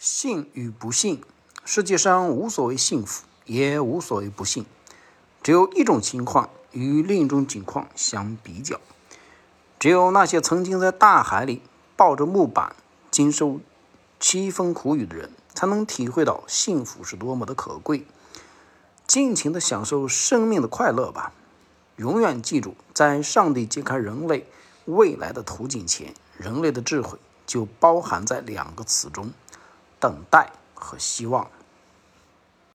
幸与不幸，世界上无所谓幸福，也无所谓不幸，只有一种情况与另一种情况相比较。只有那些曾经在大海里抱着木板经受凄风苦雨的人，才能体会到幸福是多么的可贵。尽情的享受生命的快乐吧！永远记住，在上帝揭开人类未来的图景前，人类的智慧就包含在两个词中。等待和希望。